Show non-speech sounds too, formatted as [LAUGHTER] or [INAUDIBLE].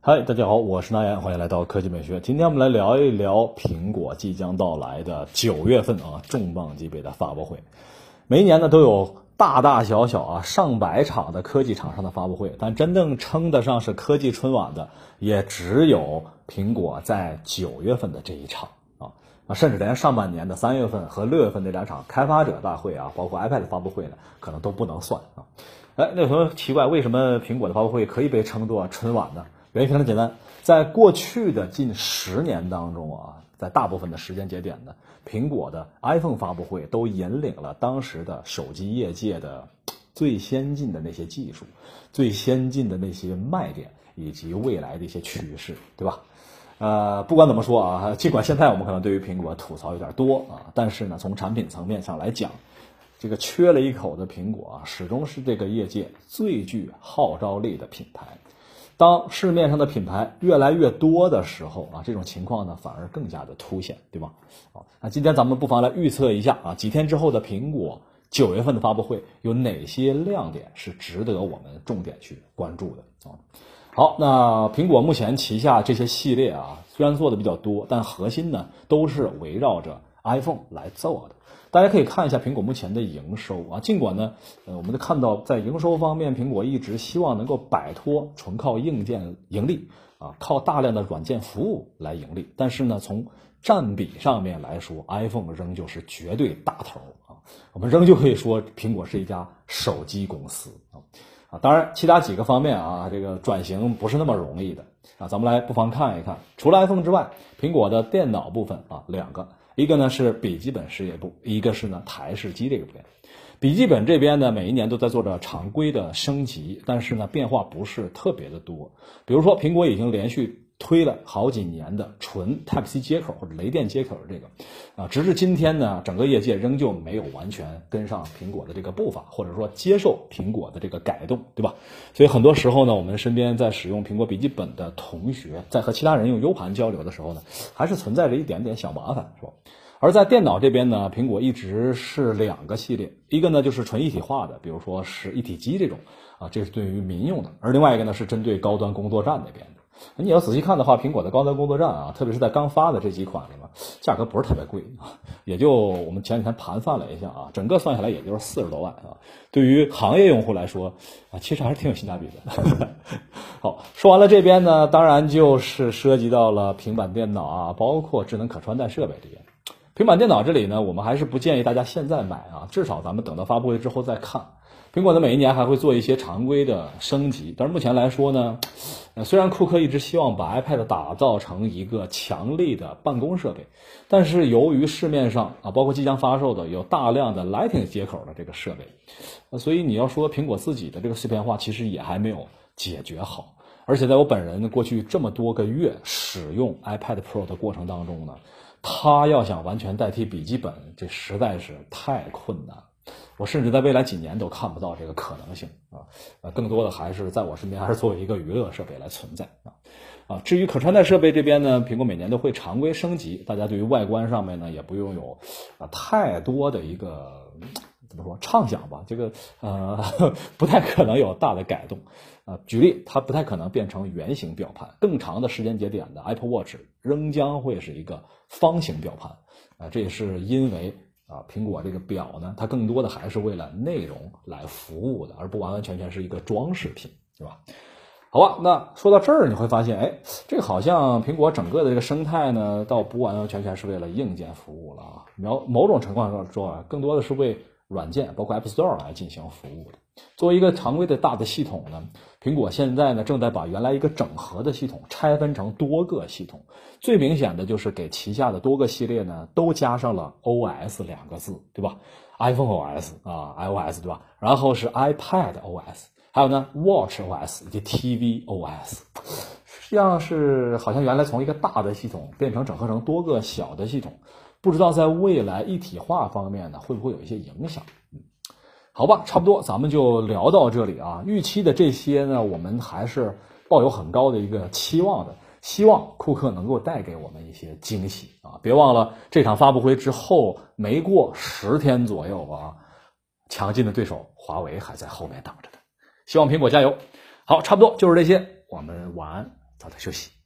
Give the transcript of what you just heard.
嗨，大家好，我是南岩，欢迎来到科技美学。今天我们来聊一聊苹果即将到来的九月份啊重磅级别的发布会。每一年呢都有大大小小啊上百场的科技厂商的发布会，但真正称得上是科技春晚的，也只有苹果在九月份的这一场啊啊，甚至连上半年的三月份和六月份那两场开发者大会啊，包括 iPad 发布会呢，可能都不能算啊。哎，那有什么奇怪？为什么苹果的发布会可以被称作春晚呢？原因非常简单，在过去的近十年当中啊，在大部分的时间节点呢，苹果的 iPhone 发布会都引领了当时的手机业界的最先进的那些技术、最先进的那些卖点以及未来的一些趋势，对吧？呃，不管怎么说啊，尽管现在我们可能对于苹果吐槽有点多啊，但是呢，从产品层面上来讲，这个缺了一口的苹果啊，始终是这个业界最具号召力的品牌。当市面上的品牌越来越多的时候啊，这种情况呢反而更加的凸显，对吧？好，那今天咱们不妨来预测一下啊，几天之后的苹果九月份的发布会有哪些亮点是值得我们重点去关注的啊？好，那苹果目前旗下这些系列啊，虽然做的比较多，但核心呢都是围绕着 iPhone 来做的。大家可以看一下苹果目前的营收。啊，尽管呢，呃，我们都看到在营收方面，苹果一直希望能够摆脱纯靠硬件盈利啊，靠大量的软件服务来盈利，但是呢，从占比上面来说，iPhone 仍旧是绝对大头啊，我们仍旧可以说苹果是一家手机公司。啊啊，当然其他几个方面啊，这个转型不是那么容易的。啊，咱们来不妨看一看，除了 iPhone 之外，苹果的电脑部分啊，两个。一个呢是笔记本事业部，一个是呢台式机这个部分。笔记本这边呢，每一年都在做着常规的升级，但是呢变化不是特别的多。比如说，苹果已经连续。推了好几年的纯 Type C 接口或者雷电接口的这个，啊，直至今天呢，整个业界仍旧没有完全跟上苹果的这个步伐，或者说接受苹果的这个改动，对吧？所以很多时候呢，我们身边在使用苹果笔记本的同学，在和其他人用 U 盘交流的时候呢，还是存在着一点点小麻烦，是吧？而在电脑这边呢，苹果一直是两个系列，一个呢就是纯一体化的，比如说是一体机这种，啊，这是对于民用的；而另外一个呢是针对高端工作站那边的。你要仔细看的话，苹果的高端工作站啊，特别是在刚发的这几款里面，价格不是特别贵啊，也就我们前几天盘算了一下啊，整个算下来也就是四十多万啊。对于行业用户来说啊，其实还是挺有性价比的。[LAUGHS] 好，说完了这边呢，当然就是涉及到了平板电脑啊，包括智能可穿戴设备这边。平板电脑这里呢，我们还是不建议大家现在买啊，至少咱们等到发布会之后再看。苹果呢，每一年还会做一些常规的升级，但是目前来说呢，呃，虽然库克一直希望把 iPad 打造成一个强力的办公设备，但是由于市面上啊，包括即将发售的有大量的 Lightning 接口的这个设备，所以你要说苹果自己的这个碎片化，其实也还没有解决好。而且在我本人过去这么多个月使用 iPad Pro 的过程当中呢，它要想完全代替笔记本，这实在是太困难。我甚至在未来几年都看不到这个可能性啊，呃，更多的还是在我身边还是作为一个娱乐设备来存在啊，啊，至于可穿戴设备这边呢，苹果每年都会常规升级，大家对于外观上面呢也不用有啊太多的一个么说畅想吧，这个呃 [LAUGHS] 不太可能有大的改动啊，举例，它不太可能变成圆形表盘，更长的时间节点的 Apple Watch 仍将会是一个方形表盘啊，这也是因为。啊，苹果这个表呢，它更多的还是为了内容来服务的，而不完完全全是一个装饰品，是吧？好吧，那说到这儿，你会发现，哎，这个好像苹果整个的这个生态呢，倒不完完全全是为了硬件服务了啊。某某种情况上说啊，更多的是为软件，包括 App Store 来进行服务的。作为一个常规的大的系统呢，苹果现在呢正在把原来一个整合的系统拆分成多个系统。最明显的就是给旗下的多个系列呢都加上了 OS 两个字，对吧？iPhone OS 啊，iOS 对吧？然后是 iPad OS，还有呢 Watch OS 以及 TV OS。实际上是好像原来从一个大的系统变成整合成多个小的系统，不知道在未来一体化方面呢会不会有一些影响？嗯好吧，差不多，咱们就聊到这里啊。预期的这些呢，我们还是抱有很高的一个期望的，希望库克能够带给我们一些惊喜啊。别忘了，这场发布会之后没过十天左右啊，强劲的对手华为还在后面等着呢。希望苹果加油。好，差不多就是这些，我们晚安。早点休息。